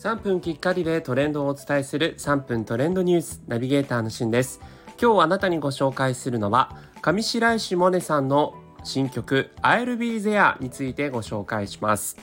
3分きっかりでトレンドをお伝えする3分トレンドニュースナビゲーターのしんです。今日あなたにご紹介するのは上白石萌音さんの新曲 I'll Be There についてご紹介します。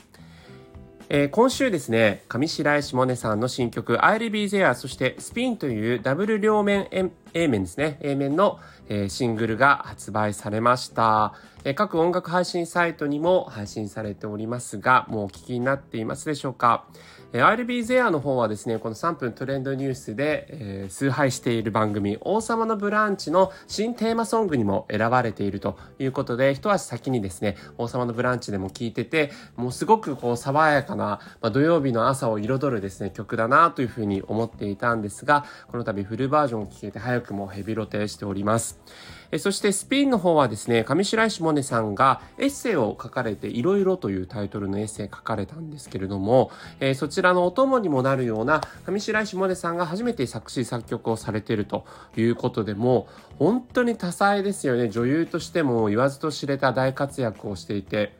えー、今週ですね、上白石萌音さんの新曲 I'll Be There そしてスピンというダブル両面 A 面ですね、A 面の、えー、シングルが発売されました、え、各音楽配信サイトにも配信されておりますが、もうお聞きになっていますでしょうか？え I'll be there の方はですね、この3分トレンドニュースで、えー、崇拝している番組、王様のブランチの新テーマソングにも選ばれているということで、一足先にですね、王様のブランチでも聴いてて、もうすごくこう爽やかな、まあ、土曜日の朝を彩るですね、曲だなというふうに思っていたんですが、この度フルバージョンを聴けて早くもヘビロテしております。そしてスピンの方はですね、上白石萌音さんがエッセイを書かれていろいろというタイトルのエッセイ書かれたんですけれども、えそちらのお供にもなるような上白石萌音さんが初めて作詞作曲をされているということでも、本当に多彩ですよね。女優としても言わずと知れた大活躍をしていて、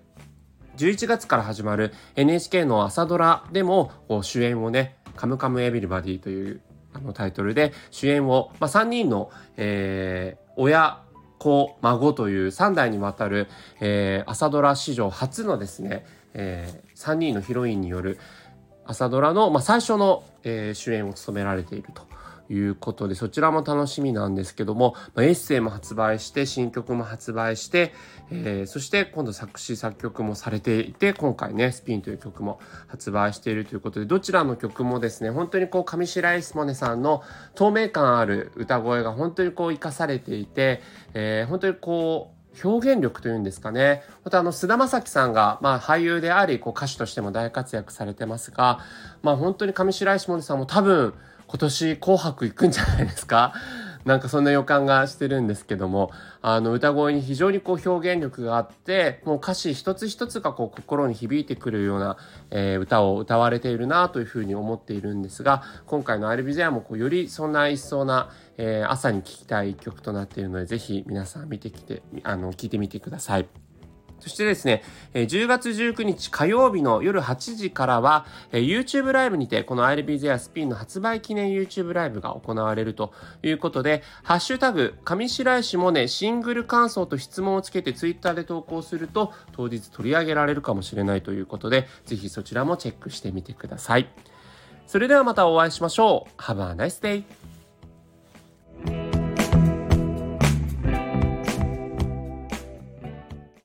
11月から始まる NHK の朝ドラでも主演をね、カムカムエビリバディというあのタイトルで主演を、まあ、3人の、えー、親、子、孫という3代にわたる、えー、朝ドラ史上初のですね、えー、3人のヒロインによる朝ドラの、まあ、最初の、えー、主演を務められていると。いうことで、そちらも楽しみなんですけども、まあ、エッセイも発売して、新曲も発売して、えー、そして今度作詞作曲もされていて、今回ね、スピンという曲も発売しているということで、どちらの曲もですね、本当にこう、上白石萌音さんの透明感ある歌声が本当にこう、活かされていて、えー、本当にこう、表現力というんですかね。またあの、菅田将暉さんが、まあ俳優であり、こう歌手としても大活躍されてますが、まあ本当に上白石萌音さんも多分、今年紅白行くんじゃないですか？なんかそんな予感がしてるんですけども、あの歌声に非常にこう表現力があって、もう歌詞一つ一つがこう心に響いてくるような、えー、歌を歌われているなというふうに思っているんですが、今回のアルビゼアもこうよりそんな一層な、えー、朝に聴きたい曲となっているので、ぜひ皆さん見てきて、あの、聴いてみてください。そしてですね、10月19日火曜日の夜8時からは、YouTube ライブにて、この I'll Be There スピンの発売記念 YouTube ライブが行われるということで、ハッシュタグ、上白石萌音シングル感想と質問をつけて Twitter で投稿すると、当日取り上げられるかもしれないということで、ぜひそちらもチェックしてみてください。それではまたお会いしましょう。Have a nice day!